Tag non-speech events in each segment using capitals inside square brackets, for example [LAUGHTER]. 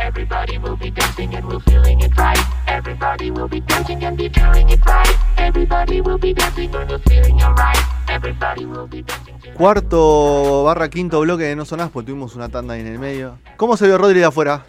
Everybody will be dancing and we're feeling it right. Everybody will be dancing and be feeling it right. Everybody will be dancing and we're feeling alright. Everybody will be dancing. Cuarto barra quinto bloque de No Sonás, porque tuvimos una tanda ahí en el medio. ¿Cómo se vio Rodri de afuera?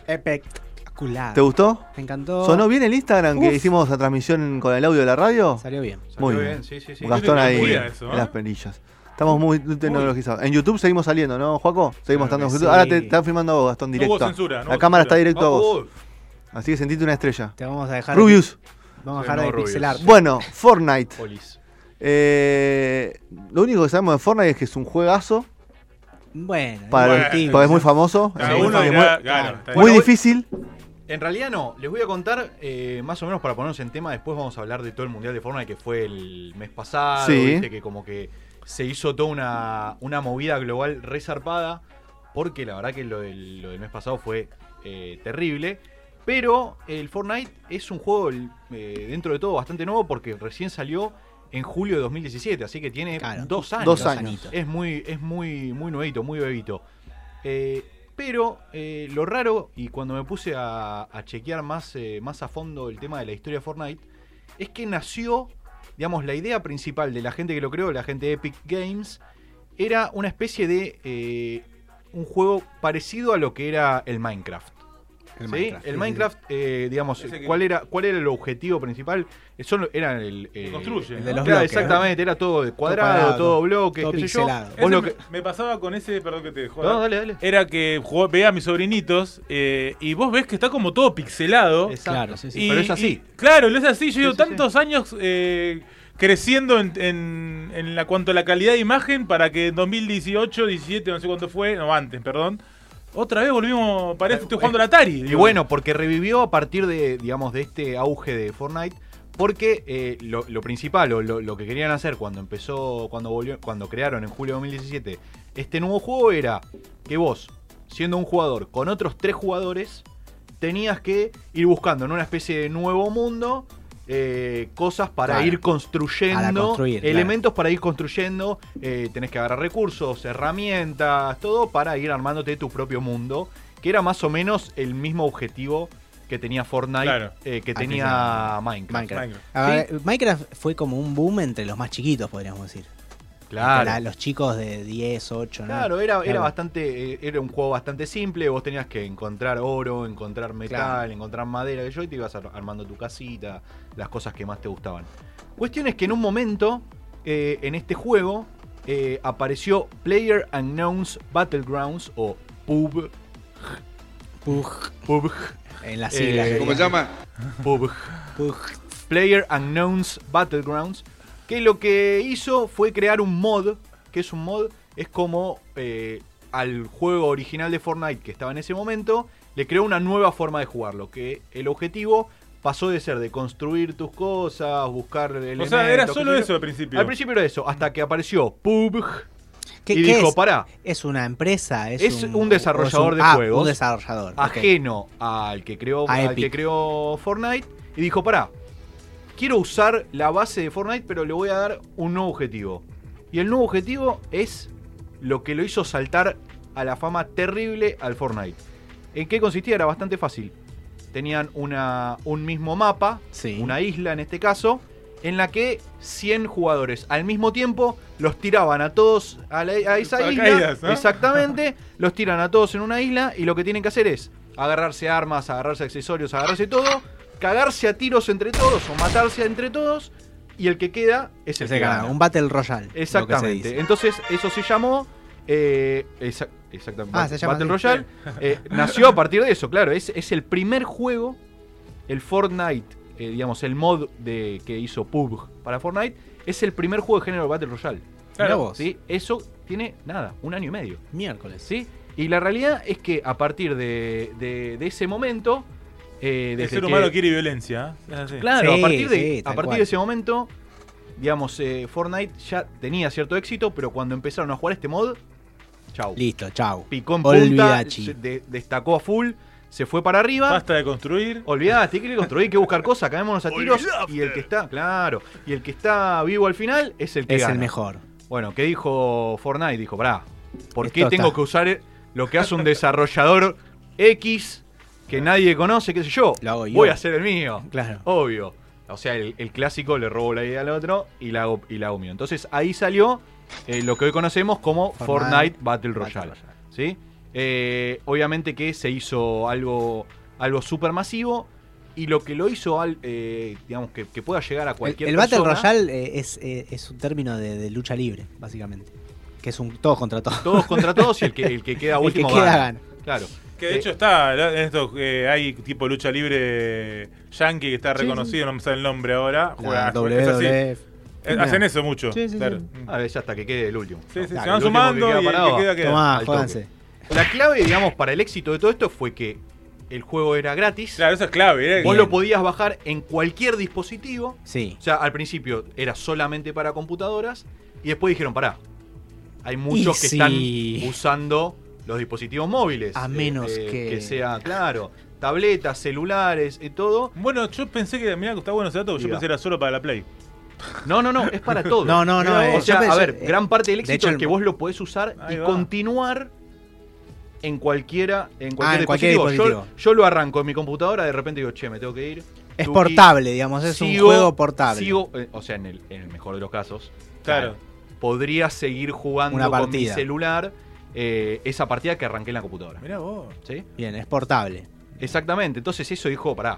Espectacular. ¿Te gustó? Me encantó. ¿Sonó bien el Instagram que hicimos la transmisión con el audio de la radio? Salió bien. Muy Salió bien. bien, sí, sí, sí. Gastón ahí en eso, ¿eh? las perillas. Estamos muy tecnologizados. En YouTube seguimos saliendo, ¿no, Juaco? Seguimos Claro estando en que YouTube. sí. Ahora te están filmando a vos, Gastón, No directo. hubo censura, no la hubo cámara censura. está directo a vos. Así que sentite una estrella. Te vamos a dejar. Rubius. Vamos a dejar no, de Rubius. pixelar. Bueno, [LAUGHS] Fortnite. Eh, lo único que sabemos de Fortnite es que es un juegazo. Bueno, Para Bueno, el- porque es muy famoso. Cada es muy, dirá, claro, difícil. En realidad no, les voy a contar eh, más o menos para ponernos en tema, después vamos a hablar de todo el Mundial de Fortnite que fue el mes pasado, Sí. viste, que como que se hizo toda una, una movida global resarpada, porque la verdad que lo del, lo del mes pasado fue eh, terrible, pero el Fortnite es un juego eh, dentro de todo bastante nuevo porque recién salió en julio de 2017, así que tiene Claro, dos años. dos años. Es muy, es muy, muy nuevito, muy bebito. Eh, pero eh, lo raro, y cuando me puse a, chequear más, eh, más a fondo el tema de la historia de Fortnite, es que nació, digamos, la idea principal de la gente que lo creó, la gente de Epic Games, era una especie de eh, un juego parecido a lo que era el Minecraft. El ¿sí? Minecraft, El Minecraft, eh, digamos, Ese que- ¿cuál era, ¿cuál era el objetivo principal? Eso no- era el... eh, construye, El de ¿no? los Claro, bloques, ¿no? exactamente, era todo de cuadrado, cuadrado, todo bloque, todo qué sé yo. pixelado. Vos lo me, que- me pasaba con ese, perdón que te joda. No, dale, dale. Era que jugó- veía a mis sobrinitos eh, y vos ves que está como todo pixelado. Exacto. Claro, sí, sí. Y- Pero es así. y- claro, es así. Yo llevo sí, tantos años eh, creciendo en, en- en la cuanto a la calidad de imagen para que en 2018, 17, no sé cuánto fue, no antes, perdón. Otra vez volvimos, parece que estoy jugando al Atari. Y bueno, porque revivió a partir de, digamos, de este auge de Fortnite. Porque eh, lo, lo principal, o lo, lo que querían hacer cuando empezó, cuando volvió, cuando crearon en julio de 2017 este nuevo juego era que vos, siendo un jugador con otros tres jugadores, tenías que ir buscando en una especie de nuevo mundo eh, cosas para Claro. ir construyendo, Para construir, claro. elementos para ir construyendo, eh, tenés que agarrar recursos, herramientas, todo para ir armándote tu propio mundo, que era más o menos el mismo objetivo que tenía Fortnite, Claro. eh, que tenía Minecraft. Minecraft. Minecraft. A ver, Minecraft fue como un boom entre los más chiquitos, podríamos decir. Claro. La- los chicos de 10, 8, ¿no? Claro, era, era Claro. bastante, eh, era un juego bastante simple, vos tenías que encontrar oro, encontrar metal, Claro. encontrar madera, que yo, y te ibas ar- armando tu casita, las cosas que más te gustaban. Cuestión es que en un momento, eh, en este juego, eh, apareció Player Unknown's Battlegrounds, o PUBG. Pug, PUBG. en las siglas. Eh, ¿Cómo se llama? PUBG. Pug. Player Unknown's Battlegrounds, que lo que hizo fue crear un mod, que es un mod, es como eh, al juego original de Fortnite que estaba en ese momento, le creó una nueva forma de jugarlo, que el objetivo pasó de ser de construir tus cosas, buscar elementos... O sea, era solo eso al principio. Al principio era eso, hasta que apareció PUBG ¿Qué, y qué dijo, es? pará, ¿Es una empresa? ¿Es, Es un desarrollador de ah, juegos. Un desarrollador. ajeno al que creó A al Epic. que creó Fortnite y dijo, pará, quiero usar la base de Fortnite, pero le voy a dar un nuevo objetivo. Y el nuevo objetivo es lo que lo hizo saltar a la fama terrible al Fortnite. ¿En qué consistía? Era bastante fácil. Tenían una, un mismo mapa, Sí. una isla en este caso, en la que 100 jugadores al mismo tiempo los tiraban a todos a, la- a esa isla. Exactamente, [LAUGHS] los tiran a todos en una isla y lo que tienen que hacer es agarrarse armas, agarrarse accesorios, agarrarse todo, cagarse a tiros entre todos o matarse entre todos y el que queda es el Ese que gana, gana. Un Battle Royale. Exactamente. Entonces, eso se llamó. eh, exa- exactamente. Ah, se llama Battle así. Royale. [LAUGHS] Eh, nació a partir de eso, claro. Es, es el primer juego, el Fortnite, eh, digamos, el mod de, que hizo PUBG para Fortnite, es el primer juego de género Battle Royale. Mirá vos. ¿sí? Eso tiene, nada, un año y medio. Miércoles. ¿sí? Y la realidad es que a partir de, de- de ese momento. Eh, El ser que- humano quiere violencia. ¿eh? Claro, Sí, a partir, de, sí, a tal partir cual. de ese momento, digamos, eh, Fortnite ya tenía cierto éxito, pero cuando empezaron a jugar este mod, chau. Listo, chau. Picó en punta, Olvidachi. se de- destacó a full, se fue para arriba. Basta de construir. Olvidate, hay que construir, hay que buscar cosas, caémonos a tiros. Y el que está, claro, y el que está vivo al final es el que Es gana. el mejor. Bueno, ¿qué dijo Fortnite? Dijo, pará, ¿por qué Esto tengo está. que usar lo que hace un desarrollador X que nadie conoce, qué sé yo? Lo hago yo. Voy a hacer el mío. Claro. Obvio. O sea, el, el clásico le robo la idea al otro y la hago, y la hago mío. Entonces ahí salió eh, lo que hoy conocemos como Fortnite Fortnite, Battle Battle Royale. ¿sí? Eh, obviamente que se hizo algo, algo súper masivo y lo que lo hizo, al, eh, digamos, que, que pueda llegar a El, cualquier el Battle persona, Royale eh, es, eh, es un término de, de lucha libre, básicamente. Que es un todos contra todos. Todos contra todos y el que, el que [LAUGHS] queda El que último queda gana. gana. Claro. Que de hecho está, en esto eh, hay tipo lucha libre yankee que está Sí, reconocido, no me sale el nombre ahora. Juega, es así. Eh, Hacen eso mucho. Sí, sí, claro. sí. A ver, ya hasta que quede el último. Sí, sí, Claro, se van el último sumando que queda y el parado que queda, queda. Tomá, al toque. jódanse. La clave, digamos, para el éxito de todo esto fue que el juego era gratis. Claro, eso es clave. ¿eh? Vos Bien. lo podías bajar en cualquier dispositivo. Sí. O sea, al principio era solamente para computadoras. Y después dijeron, pará, hay muchos Y que sí. están usando los dispositivos móviles. A menos que- Que sea, claro, tabletas, celulares y todo. Bueno, yo pensé que, mira que está bueno ese dato, porque yo Diga. pensé que era solo para la Play. No, no, no, es para [LAUGHS] todo. No, no, no, O eh, sea, yo pensé- a ver, eh, gran parte del de éxito hecho, es el- que vos lo podés usar Ahí y va. continuar en cualquiera, en cualquier, Ah, en cualquier dispositivo. Yo- dispositivo. Yo, lo arranco en mi computadora, de repente digo, che, me tengo que ir. Es Tuki, portable, digamos, es un juego portable. Sigo, eh, o sea, en el, en el mejor de los casos. Claro. Podría seguir jugando Una con mi partida. celular eh, esa partida que arranqué en la computadora. Mirá vos. ¿Sí? Bien, es portable. Exactamente. Entonces eso dijo, pará,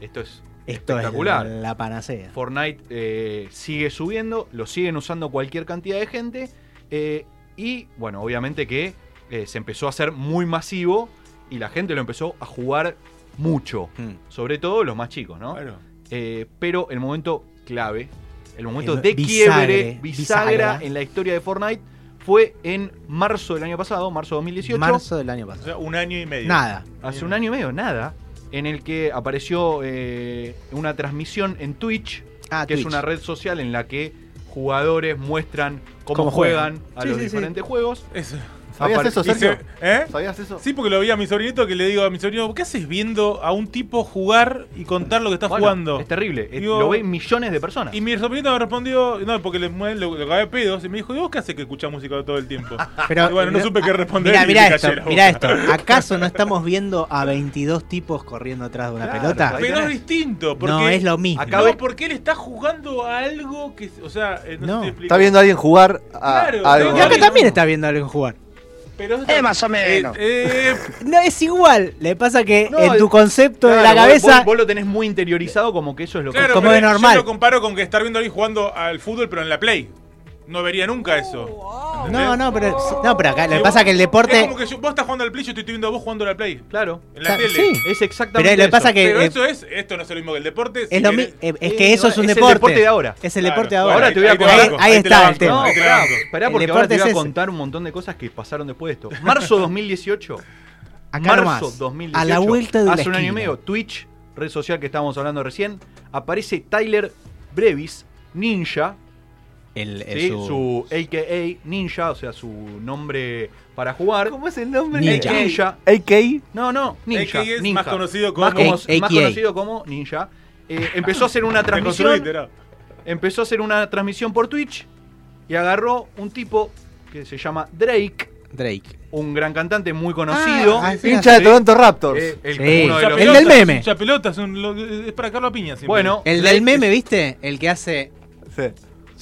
esto es Esto espectacular. es la panacea. Fortnite eh, sigue subiendo, lo siguen usando cualquier cantidad de gente. eh, y bueno, obviamente que eh, se empezó a hacer muy masivo y la gente lo empezó a jugar mucho. Mm. Sobre todo los más chicos, ¿no? Eh, pero el momento clave, el momento El de bisagre, quiebre, bisagra, bisagra. en la historia de Fortnite fue en marzo del año pasado, marzo de 2018. Marzo del año O pasado. sea, un año y medio. Nada. Hace un año y medio, nada. En el que apareció eh, una transmisión en Twitch, Ah, que es una red social en la que jugadores muestran cómo, Cómo juegan, juegan. a Sí, los sí, sí. diferentes juegos. Eso. ¿Sabías Apare- eso, Y se- Sergio? ¿Eh? ¿Sabías eso? Sí, porque lo vi a mi sobrinito que le digo a mi sobrino, ¿qué haces viendo a un tipo jugar y contar lo que está Bueno, jugando? Es terrible. Digo- lo ven millones de personas. Y mi sobrinito me respondió, no, porque le, lo, lo cagué pedos, y me dijo, ¿y vos qué haces que escuchás música todo el tiempo? [LAUGHS] Pero, Y bueno, no supe qué responder. Mirá me esto, boca. esto. ¿Acaso no estamos [LAUGHS] viendo a 22 tipos corriendo atrás de una Claro, pelota? Pero es distinto, porque... No es lo mismo. Acá No, porque él está jugando a algo que, o sea, eh, no, No. sé si te explico. Está viendo a alguien jugar a, Claro, a algo. Y acá también está viendo a alguien jugar. Pero Eh, más o menos. Eh, eh, No es igual. Le pasa que No, en tu concepto de la cabeza. Vos, vos lo tenés muy interiorizado como que eso es lo que. claro, como de normal. Yo lo comparo con que estar viendo a alguien jugando al fútbol, pero en la Play. No vería nunca eso. ¿entendés? No, no, pero, no, pero acá le vos- pasa que el Es deporte. como que yo- vos estás jugando al Play, yo te estoy viendo a vos jugando a la Play. Claro. En la tele. sí. Es exactamente. Pero le eso. pasa que. Pero eh, eso es, esto no es lo mismo que el deporte. si es, lo mi- querés- eh, es Eh, que eso es un es el deporte. deporte de ahora. Es el Claro. deporte de ahora. Ahora te voy a ahí contar- banco, ahí te está el banco, tema. No, ahí te la pará, banco. pará, El porque ahora te voy a es ese. contar un montón de cosas que pasaron después de esto. Marzo [LAUGHS] 2018. Acá marzo nomás, 2018. a la vuelta de la Hace un año y esquina. medio. Twitch, red social que estábamos hablando recién. Aparece Tyler Brevis, Ninja. El, el ¿sí? su- Su AKA Ninja, o sea, su nombre para jugar. ¿Cómo es el nombre? Ninja. Ninja. AK. No, no, Ninja. AKA es Ninja. más conocido como- Más, como- conocido como Ninja. Eh, empezó a hacer una [LAUGHS] transmisión. empezó a hacer una transmisión por Twitch y agarró un tipo que se llama Drake, Drake. un gran cantante muy conocido. Ah, sí, Hincha de. Toronto Raptors. eh, el, Sí. uno de Ya los- El del meme. Pelota, es, un- lo- es para Carlos Piña. siempre. Bueno, El Drake del meme, es- ¿viste? El que hace.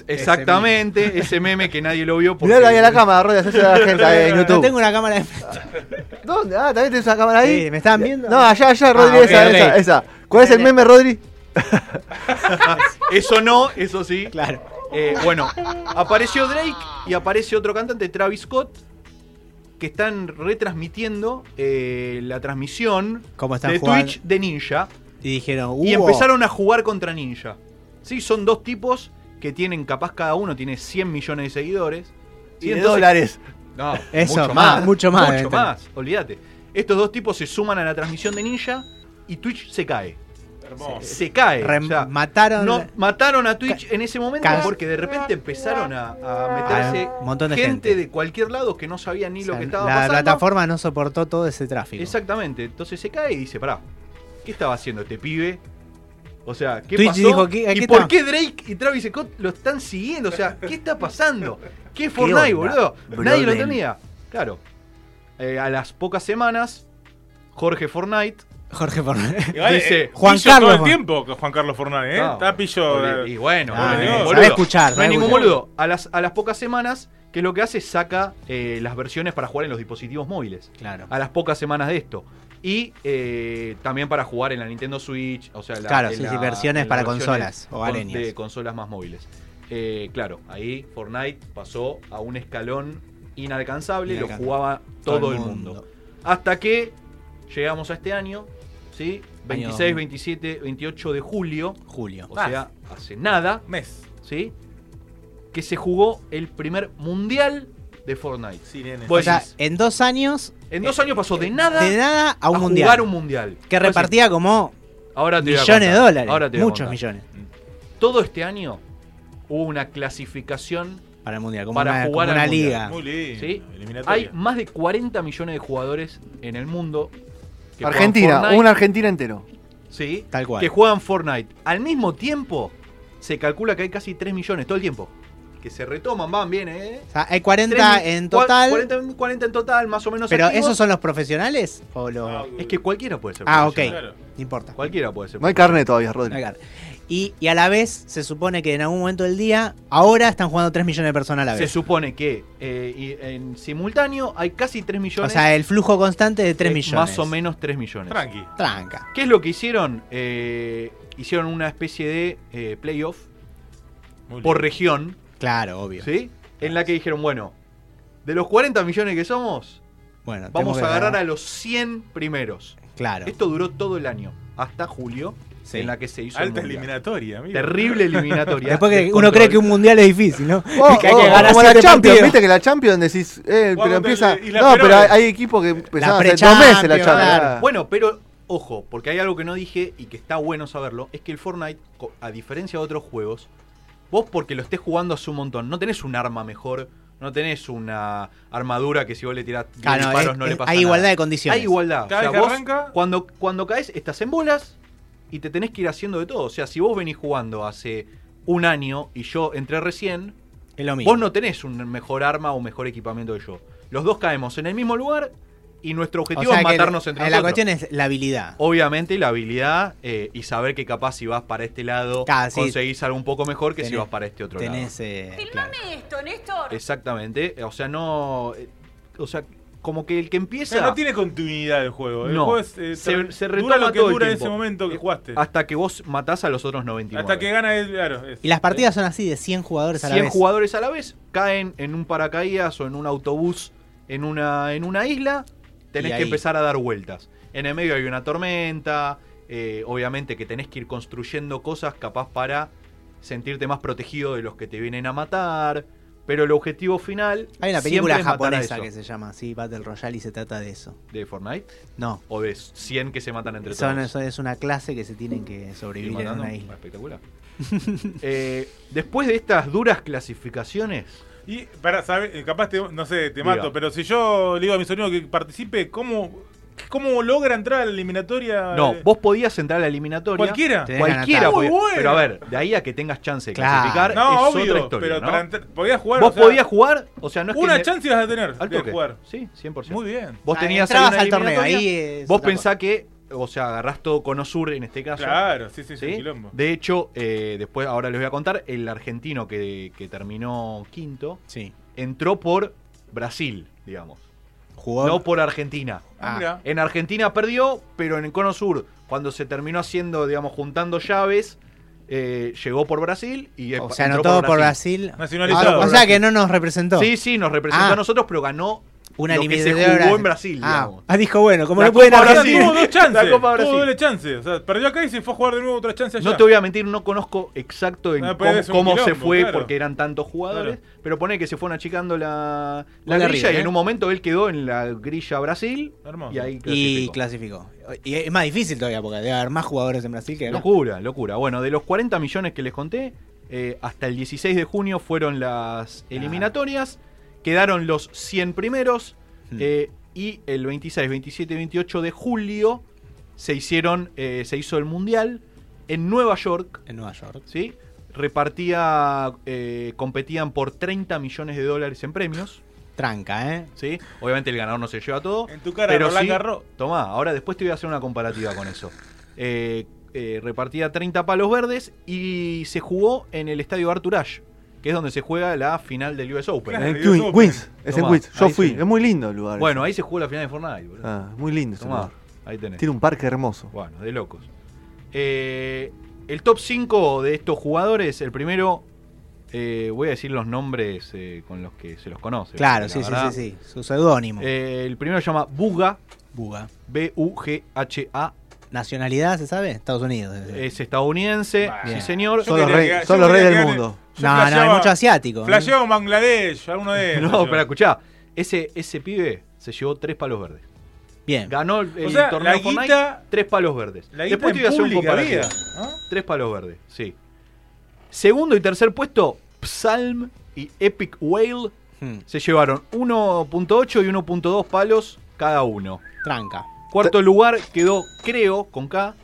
Exactamente, ese meme que nadie lo vio. porque- Miralo ahí a la cámara, Rodri, hacés a la [LAUGHS] gente ahí en No YouTube. tengo una cámara de. [LAUGHS] ¿Dónde? Ah, ¿también tenés una cámara ahí? Sí, ¿me estaban viendo? No, allá, allá, Rodri, Ah, ok, esa, esa, esa. ¿Cuál es el meme, Rodri? [LAUGHS] Eso no, eso sí. Claro. Eh, bueno, apareció Drake y aparece otro cantante, Travis Scott, que están retransmitiendo eh, la transmisión ¿Cómo están de jugando? Twitch de Ninja. Y dijeron. Y "Hubo". empezaron a jugar contra Ninja. Sí, son dos tipos que tienen, capaz cada uno tiene 100 millones de seguidores. Y de entonces- dólares. No, Eso, mucho más, más. mucho más, Mucho más, olvídate. Estos dos tipos se suman a la transmisión de Ninja y Twitch se cae. Hermoso. se cae. Rem- o sea, mataron- no, mataron a Twitch en ese momento porque de repente empezaron a, a meterse un montón de gente, gente. de cualquier lado que no sabía ni O lo que estaba la pasando. plataforma no soportó todo ese tráfico. Exactamente. Entonces se cae y dice, pará, ¿qué estaba haciendo este pibe? O sea, ¿qué Twitch pasó? dijo, ¿qué- a ¿Y por está? qué Drake y Travis Scott lo están siguiendo? O sea, ¿qué está pasando? [LAUGHS] ¿Qué es ¿Qué Fortnite, boludo? Nadie lo entendía. Claro. Eh, a las pocas semanas, Jorge Fortnite Jorge. [LAUGHS] Igual, Dice, eh, Juan pillo Carlos, todo el Juan. tiempo que Juan Carlos Fornés, ¿eh? No. Está pillo. Porque- Y bueno, Ah, no boludo. escuchar, No es ningún boludo. A las, a las pocas semanas, ¿qué es lo que hace? Saca eh, las versiones para jugar en los dispositivos móviles. Claro. A las pocas semanas de esto. Y eh, también para jugar en la Nintendo Switch. O sea, la- Claro, sí, la- sí, versiones para versiones consolas con- hogareñas. De consolas más móviles. Eh, claro, ahí Fortnite pasó a un escalón inalcanzable. Lo jugaba todo, el mundo. Hasta que llegamos a este año, ¿sí? 26, Año- 27, 28 de julio. Julio. O sea, hace nada, Mes. ¿sí? Que se jugó el primer mundial de Fortnite. Sí, nene. Vos o sea, en dos años, en dos años pasó de nada, de nada a un a mundial. jugar un mundial. que repartía como ahora te millones de dólares. ahora te muchos millones Todo este año hubo una clasificación, para el mundial. Como Para una, jugar como una liga. Muy lindo. ¿sí? Hay más de 40 millones de jugadores en el mundo. que Argentina, una Argentina entero. ¿sí? Tal cual. que juegan Fortnite. Al mismo tiempo, se calcula que hay casi 3 millones todo el tiempo. Que se retoman, van bien, ¿eh? O sea, hay 40 Tres- en cua- total. 40, 40 en total, más o menos. pero activos. ¿esos son los profesionales? ¿O los.? Ah, Es que cualquiera puede ser. Ah, ok. Claro. No importa. Cualquiera puede ser. No hay carne todavía, Rodri. Y, y a la vez se supone que en algún momento del día, ahora están jugando 3 millones de personas a la Se vez. supone que eh, y en simultáneo hay casi 3 O millones. sea, el flujo constante de 3 eh, millones. Más o menos 3 millones. Tranqui. Tranca. ¿Qué es lo que hicieron? Eh, hicieron una especie de eh, playoff por región, Claro, obvio. ¿sí? En la que dijeron, bueno, de los 40 millones que somos, Bueno, vamos a agarrar a los 100 primeros. Claro. Esto duró todo el año, hasta julio, Sí. en la que se hizo Alta eliminatoria, amigo. Terrible eliminatoria. Después que uno cree que un mundial es difícil, ¿no? Oh, [LAUGHS] que hay oh, que ganar como la Champions, partidos. viste que la Champions decís, eh, pero empieza. el- No, pero hay, hay equipos que empezaron hace dos meses la Champions. claro. Bueno, pero ojo, porque hay algo que no dije y que está bueno saberlo, es que el Fortnite, a diferencia de otros juegos, vos porque lo estés jugando hace un montón, no tenés un arma mejor, no tenés una armadura que si vos le tirás 10 Claro, disparos es- no le es- pasa hay nada. igualdad de condiciones. Hay igualdad. Cada o sea, vez que vos arranca- cuando, cuando caes estás en bolas y te tenés que ir haciendo de todo. O sea, si vos venís jugando hace un año y yo entré recién, Es lo mismo. vos no tenés un mejor arma o mejor equipamiento que yo. Los dos caemos en el mismo lugar y nuestro O objetivo sea es matarnos la, entre La nosotros. cuestión es la habilidad. Obviamente la habilidad eh, y saber que capaz si vas para este lado sí. conseguís algo un poco mejor que si vas para este otro Tenés. lado. eh, Filmame claro. esto, Néstor. Exactamente. O sea, no... eh, O sea, como que el que O empieza... sea, no tiene continuidad el juego. El No. juego es, eh, Se- se dura retoma lo que todo el dura en ese momento que Eh, jugaste. Hasta que vos matás a los otros 99. Hasta que gana claro. es- Y las partidas son así, de 100 jugadores a la 100 vez. jugadores a la vez caen en un paracaídas o en un autobús en una, en una isla, tenés que empezar a dar vueltas. En el medio hay una tormenta, eh, obviamente que tenés que ir construyendo cosas capaz para sentirte más protegido de los que te vienen a matar, pero el objetivo final Hay una película japonesa que se llama así, Battle Royale, y se trata de eso. de Fortnite No, o de 100 que se matan entre son, todos. eso es una clase que se tienen que Ir sobrevivir en matando. una isla. Espectacular. [LAUGHS] Eh, después de estas duras clasificaciones, Y para saber, eh, capaz te, no sé, te Diga. mato, pero si yo le digo a mi sobrino que participe, ¿cómo, cómo logra entrar a la eliminatoria? no, Eh, vos podías entrar a la eliminatoria. ¿Cualquiera? Cualquiera podía. Bueno. Pero a ver, de ahí a que tengas chance de Claro. clasificar No, es obvio, otra historia. pero ¿no? para entrar- podías jugar. Vos o sea, podías jugar, o sea, no es que Una chance ibas a tener al de jugar. Sí, 100%. Muy bien. Vos Ah, tenías ahí una al torneo, ahí es Vos pensás que, o sea, agarrás todo Cono Sur en este caso. Claro, sí, sí, sí, quilombo. De hecho, eh, después, ahora les voy a contar, el argentino que, que terminó quinto Sí. entró por Brasil, digamos. Jugó. No por Argentina. Ah, mirá. En Argentina perdió, pero en el Cono Sur, cuando se terminó haciendo, digamos, juntando llaves, eh, llegó por Brasil y o sea, anotó por Brasil. Nacionalizado. Ah, o sea que no nos representó. Sí, sí, nos representó Ah. a nosotros, pero ganó Una lo que se jugó en Brasil, Ah, digamos. ah, dijo, bueno, como La no pueden Copa Ahora [LAUGHS] Brasil. tuvo dos chances. La Copa Tuvo Brasil. doble chance. O sea, perdió acá y se fue a jugar de nuevo otra chance allá. No te voy a mentir, no conozco exacto en Ah, pero cómo, se fue claro. porque eran tantos jugadores, pero pone que se fueron achicando la, grilla y ¿eh? en un momento él quedó en la grilla Brasil Hermoso. y ahí Y clasificó. clasificó. Y es más difícil todavía porque debe haber más jugadores en Brasil que acá. Locura, locura. Bueno, de los 40 millones que les conté, eh, hasta el 16 de junio fueron las eliminatorias. Quedaron los 100 primeros. Hmm. eh, y el 26, 27 y 28 de julio se hicieron, eh, se hizo el mundial en Nueva York. En Nueva York. ¿sí? Repartía, eh, competían por 30 millones de dólares en premios. Tranca, ¿eh? ¿sí? Obviamente el ganador no se lleva todo. En tu cara, pero Roland sí, Garros. Tomá, ahora después te voy a hacer una comparativa con eso. Eh, eh, repartía 30 palos verdes y se jugó en el estadio Arthur Ashe, que es donde se juega la final del US Open. Claro. En Dios, Queens, Open. Queens, es en Tomá, Queens. Yo fui, sí. es muy lindo el lugar. Bueno, ahí se jugó la final de Fortnite. boludo. Ah, muy lindo ese lugar. ahí tenés. Tiene un parque hermoso. Bueno, de locos. Eh, el top 5 de estos jugadores, el primero, eh, voy a decir los nombres eh, con los que se los conoce. Claro, sí, sí, sí, sí. Su seudónimo. Eh, el primero se llama Buga, Buga. B-U-G-H-A. Nacionalidad, ¿se sabe? Estados Unidos. Es estadounidense, Bah. sí señor. Son los, quería rey- reyes del mundo. Yo no, no, hay flasheaba- mucho asiático. Flasheaba un Bangladesh, alguno de [LAUGHS] esos. No, pero escuchá, ese, ese pibe se llevó tres palos verdes. Bien. Ganó el, el O sea, torneo la Fortnite, guita- tres palos verdes. La guita Después te voy a hacer un pública comparativo. ¿no? Tres palos verdes, sí. Segundo y tercer puesto, Psalm y Epic Whale Hmm, se llevaron 1.8 y 1.2 palos cada uno. Tranca. Cuarto lugar quedó, creo, con K,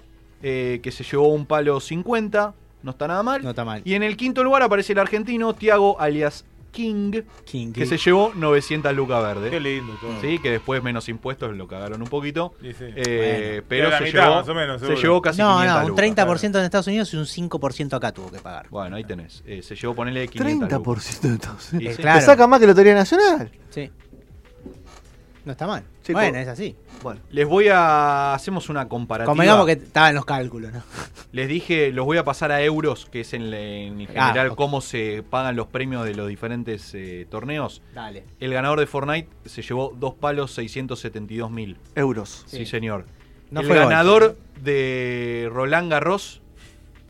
eh, que se llevó un palo 50, no está nada mal. No está mal. Y en el quinto lugar aparece el argentino Tiago alias King, King, que King. se llevó 900 lucas verdes. Qué lindo todo. Sí, que después menos impuestos lo cagaron un poquito. Sí, sí. Eh, Bueno. pero la se, mitad, llevó, más o menos, se llevó casi No, 500 no, un lucas. 30% en Estados Unidos y un 5% acá tuvo que pagar. Bueno, ahí tenés. Eh, se llevó ponerle 500 lucas. 30% de Estados Unidos. Y sí. claro. Te saca más que Lotería Nacional. Sí. No está mal. Sí, bueno, es así. Bueno, Les voy a... Hacemos una comparativa. Convengamos que estaba en los cálculos, ¿no? [LAUGHS] Les dije, los voy a pasar a euros, que es en, en general Ah, ok. cómo se pagan los premios de los diferentes eh, torneos. Dale. El ganador de Fortnite se llevó dos palos 672 mil. euros. Sí. Sí. señor. No el ganador de Roland Garros.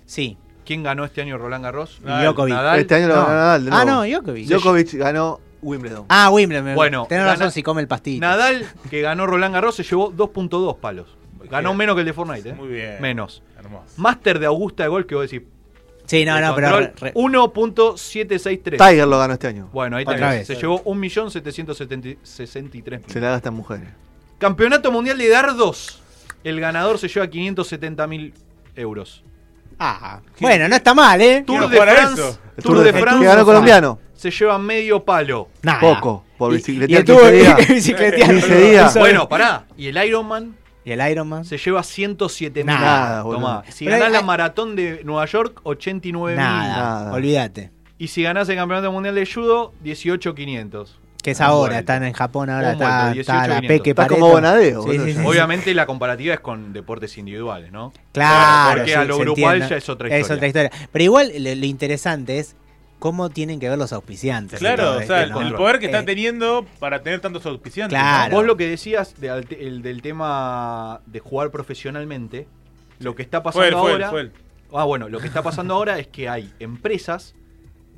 Sí. ¿Quién ganó este año Roland Garros? Nadal. Djokovic. Nadal. Este año lo No. ganó Nadal. de Ah, no, Djokovic. Djokovic ganó Wimbledon. Ah, Wimbledon. Bueno, Tenés gana- razón si come el pastillo. Nadal, que ganó Roland Garros, se llevó 2.2 palos. Ganó Bien. menos que el de Fortnite, ¿eh? Muy bien. Menos. Hermoso. Máster de Augusta de Gol, que vos decís. Sí, no, no, pero. control, re- 1.763. Tiger lo ganó este año. Bueno, ahí vez. Se llevó 1.763.000. Se la gastan mujeres. Campeonato Mundial de Dardos. El ganador se lleva 570.000 euros. Ah, bueno, no está mal, ¿eh? Tour de France. Tour de que France. ganó colombiano. Se lleva medio palo. Nada. Poco. Por Y- bicicletear y el 15 tubo- días. bicicletear. 15 días. Eso- Bueno, pará. Y el Ironman ¿Y el Ironman? se lleva 107 Nada, Nada, boludo. Tomá. Si Pero ganás hay- la maratón de Nueva York, 89 Nada, Nada. olvídate. Y si ganás el campeonato mundial de judo, 18.500. Que es Un ahora, vuelto. están en Japón ahora, está, 18, está la 500. Peque Estás Pareto. como Bonadeo, Sí, boludo, sí, ya. sí. Obviamente la comparativa es con deportes individuales, ¿no? Claro, Porque sí, a lo grupal ya es otra Es historia. otra historia. Pero igual lo, lo interesante es cómo tienen que ver los auspiciantes. Claro, o sea, el, ¿no? el poder que está Eh, teniendo para tener tantos auspiciantes. Claro. Vos lo que decías de- al- el del tema de jugar profesionalmente, lo que está. Fue él, pasando fue él, ahora. fue él. Ah, bueno, lo que está pasando ahora es que hay empresas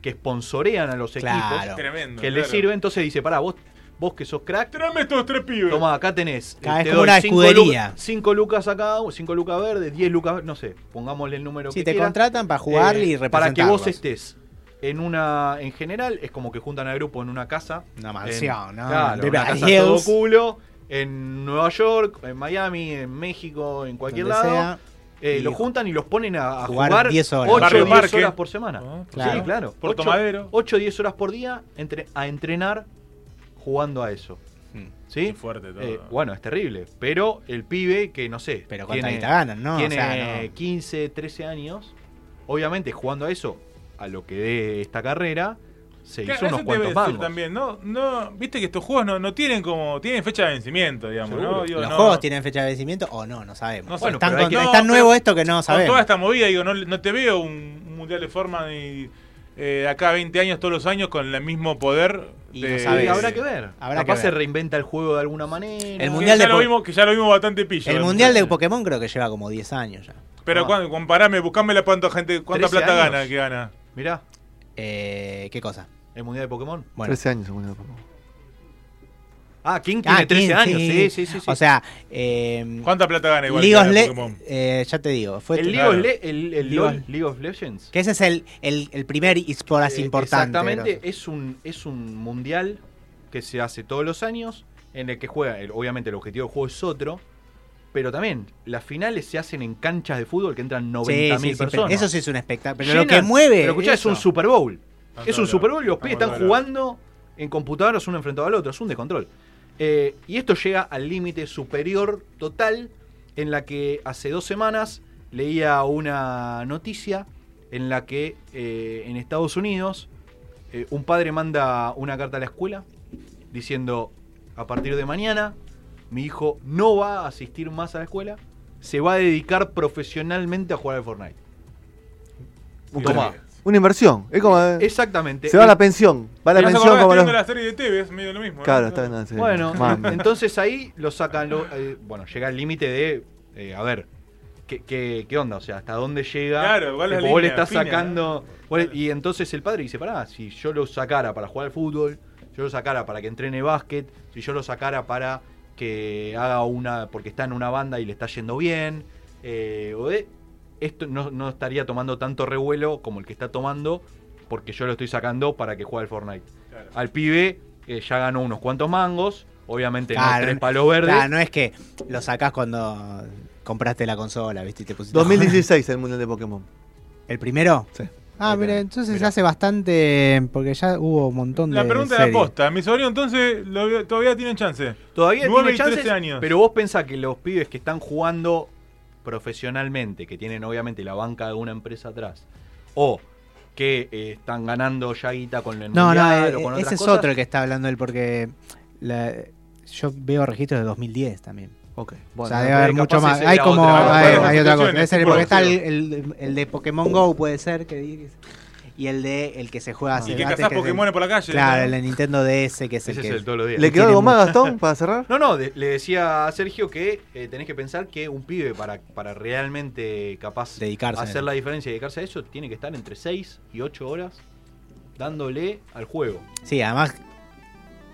que sponsorean a los Claro. equipos Tremendo. que les claro. sirve, entonces dice, pará, vos, vos que sos crack, Tráeme estos tres pibes. toma, acá tenés. Cada vez te como doy una cinco escudería. 5 lucas acá, 5 lucas verdes, 10 lucas, no sé, pongámosle el número Si que te quieras. contratan para jugar Eh, y Para que vos representarlos. estés en una, en general, es como que juntan al grupo en una casa. Una mansión, en- ¿no? Claro, una casa Hills. todo culo. En Nueva York, en Miami, en México, en cualquier Donde lado. sea. Eh, Y los juntan y los ponen a, a jugar jugar, 10 horas. 8 Barrio o 10 Parque. horas por semana. Ah, claro. Sí, claro. Puerto 8, Madero. 8 o 10 horas por día entre, a entrenar jugando a eso. Hmm. ¿Sí? Qué fuerte todo. Eh, bueno, es terrible. Pero el pibe que, no sé, Pero tiene, ganan, ¿no? O tiene sea, no. 15, 13 años, obviamente jugando a eso, a lo que dé esta carrera, se Claro, hizo unos cuantos mangos. también, ¿no? no Viste que estos juegos no, no tienen como. Tienen fecha de vencimiento, digamos, Seguro. ¿no? Digo, ¿Los no- juegos tienen fecha de vencimiento o no? No sabemos. No sé. Bueno, con- que- es tan nuevo esto que no Con sabemos. toda esta movida, digo, no, no te veo un, un mundial de forma ni. eh, de acá a 20 años, todos los años, con el mismo poder. Y de- sabes. habrá que ver. Habrá Capaz que se reinventa el juego de alguna manera. El Que Mundial ya de lo vimos, que ya lo vimos bastante pillo. El mundial de Pokémon creo que lleva como 10 años ya. Pero Ah. cuando, comparame, buscame la cuánta gente, cuánta 13 plata años. gana, que gana. Mirá, Eh, ¿Qué cosa? el Mundial de Pokémon. Bueno. 13 años. el Pokémon. Ah, King tiene Ah, 13 King, años. Sí, sí, sí. sí. O sea, eh, ¿Cuánta plata gana igual? League of Le- Pokémon? eh, ya te digo, fue el League, claro. of Le- el, el League of- League of Legends. que ese es el, el, el primer eSport así Eh, importante. Exactamente, es un, es un mundial que se hace todos los años, en el que juega, el- obviamente el objetivo del juego es otro, pero también las finales se hacen en canchas de fútbol que entran 90.000 Sí, sí, sí, pero personas. eso sí es un espectáculo. Pero lo Llenan- que mueve. Pero escuchá, es un. Super Bowl. Es un. Super Bowl y los pibes Estamos están jugando en computadoras uno enfrentado al otro. Es un descontrol. Eh, y esto llega al límite superior total en la que hace dos semanas leía una noticia en la que eh, en Estados Unidos eh, un padre manda una carta a la escuela diciendo a partir de mañana mi hijo no va a asistir más a la escuela, se va a dedicar profesionalmente a jugar al Fortnite. Un Toma. Una inversión. Es como. eh, Exactamente. se va a la pensión. Va a la ¿Te vas a pensión como los. viendo la serie de TV, es medio lo mismo. ¿no? Claro, está viendo. sí. Bueno, [LAUGHS] Mami. entonces ahí lo sacan. lo- eh, bueno, llega el límite de. eh, a ver, ¿qué, qué, qué onda? O sea, ¿hasta dónde llega? Claro, igual la Tipo, vos le línea estás fina, sacando. ¿no? vos le- y entonces el padre dice: Pará, si yo lo sacara para jugar al fútbol, yo lo sacara para que entrene básquet, si yo lo sacara para que haga una. porque está en una banda y le está yendo bien, eh, o de- esto no, no estaría tomando tanto revuelo como el que está tomando, porque yo lo estoy sacando para que juegue al Fortnite. Claro. Al pibe eh, ya ganó unos cuantos mangos, obviamente no tres palos verdes. Claro, no es que lo sacás cuando compraste la consola, ¿viste? Y te pusiste [LAUGHS] 2016 el mundial de Pokémon. ¿El primero? Sí. Ah, mira, entonces mirá. hace bastante. Porque ya hubo un montón de. La pregunta de aposta. Mi sobrino entonces lo- todavía tienen chance. Todavía 9 tiene y chances, 13 años. pero vos pensás que los pibes que están jugando profesionalmente, que tienen obviamente la banca de una empresa atrás, o que eh, están ganando ya guita con el No, no, mundial eh, o con ese otras es cosas, otro el que está hablando él, porque la- yo veo registros de 2010 también. Ok. o Bueno, sea, debe haber mucho más. Hay como. otra- hay, hay otra cosa. Debe ser porque está el, el- el de Pokémon Go, puede ser, que digas, y el de el que se juega hace Y que cazás el- Pokémon por la calle. Claro, el de Nintendo DS, que es el ese que. es el todos los días. ¿Le quedó algo más, Gastón, para cerrar? No, no, de- le decía a Sergio que eh, tenés que pensar que un pibe para, para realmente capaz Dedicarse. hacer la diferencia y dedicarse a eso tiene que estar entre 6 y 8 horas dándole al juego. Sí, además.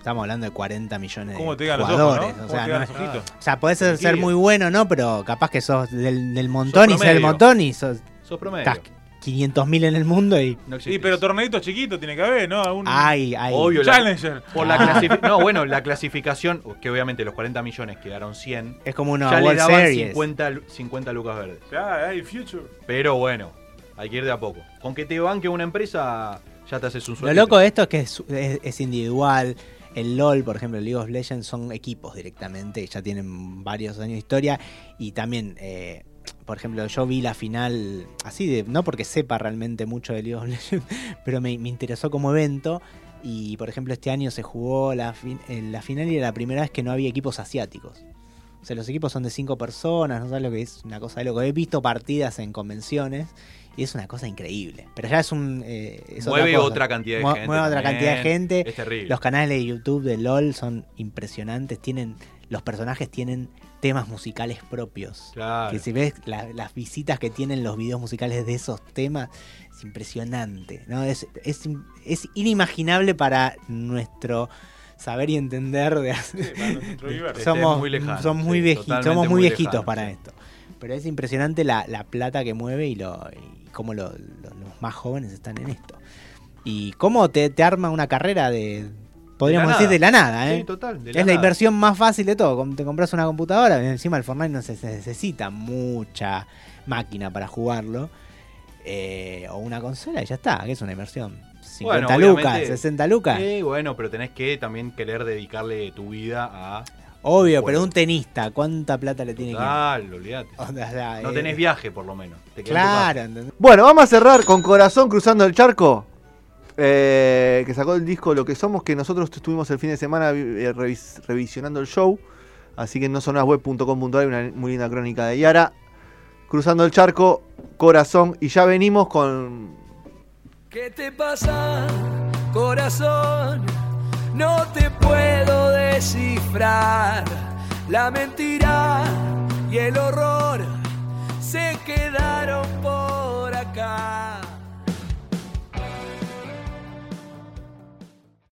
Estamos hablando de 40 millones de ¿Cómo te digan los ojos, jugadores. no? O ¿Cómo sea, te no o sea, podés ser muy bueno, ¿no? Pero capaz que sos del, del montón y ser el montón y sos, Sos promedio. estás 500.000 en el mundo y. No Sí, pero torneitos chiquitos tiene que haber, ¿no? Un Ay, ay. Obvio, la- Challenger. Por la clasifi- no, bueno, la clasificación, que obviamente los 40 millones quedaron 100, Es como una ya le World daban Series. 50, lu- 50 lucas verdes. Ya, hay Future. Pero bueno, hay que ir de a poco. Con que te banque una empresa, ya te haces un Lo sueldo. loco de esto es que es, es- es individual. El LOL, por ejemplo, el League of Legends son equipos directamente, ya tienen varios años de historia. Y también, eh, por ejemplo, yo vi la final, así de, no porque sepa realmente mucho de League of [LAUGHS] Legends, pero me, interesó como evento. Y por ejemplo, este año se jugó la, en la final y era la primera vez que no había equipos asiáticos. O sea, los equipos son de cinco personas, no sabes lo que es, una cosa de loco. He visto partidas en convenciones y es una cosa increíble. Pero ya es un. eh, es Mueve cosa. otra cantidad de gente. Mueve otra también. cantidad de gente. Es terrible. Los canales de YouTube de LOL son impresionantes. Tienen. Los personajes tienen temas musicales propios. Claro. Que si ves la- las visitas que tienen los videos musicales de esos temas, es impresionante. ¿no? Es, es, es inimaginable para nuestro saber y entender de Sí, para nuestro [LAUGHS] universo. Este somos muy muy, sí, vieji- totalmente somos muy muy viejitos lejano, para sí. esto. Pero es impresionante la, la plata que mueve y, lo, lo- lo- los más jóvenes están en esto. Y cómo te, te arma una carrera de, podríamos decir, de la nada. ¿eh? Sí, total. es la inversión más fácil de todo. Te compras una computadora, encima el Fortnite no se, se necesita mucha máquina para jugarlo. eh, o una consola y ya está, que es una inversión. 50 Bueno, lucas, obviamente. 60 lucas. Sí, bueno, pero tenés que también querer dedicarle tu vida a. Obvio, Bueno. pero un tenista, ¿cuánta plata le tiene Total, olvídate. que.? O sea, No eh, tenés viaje, por lo menos. Te en Claro. Bueno, vamos a cerrar con Corazón Cruzando el Charco. eh, que sacó el disco Lo que somos, que nosotros estuvimos el fin de semana eh, revis- revisionando el show. Así que en nosonasweb.com.ar hay una muy linda crónica de Yara. Cruzando el charco, corazón. Y ya venimos con ¿Qué te pasa, corazón? No te puedo descifrar. La mentira y el horror se quedaron por acá.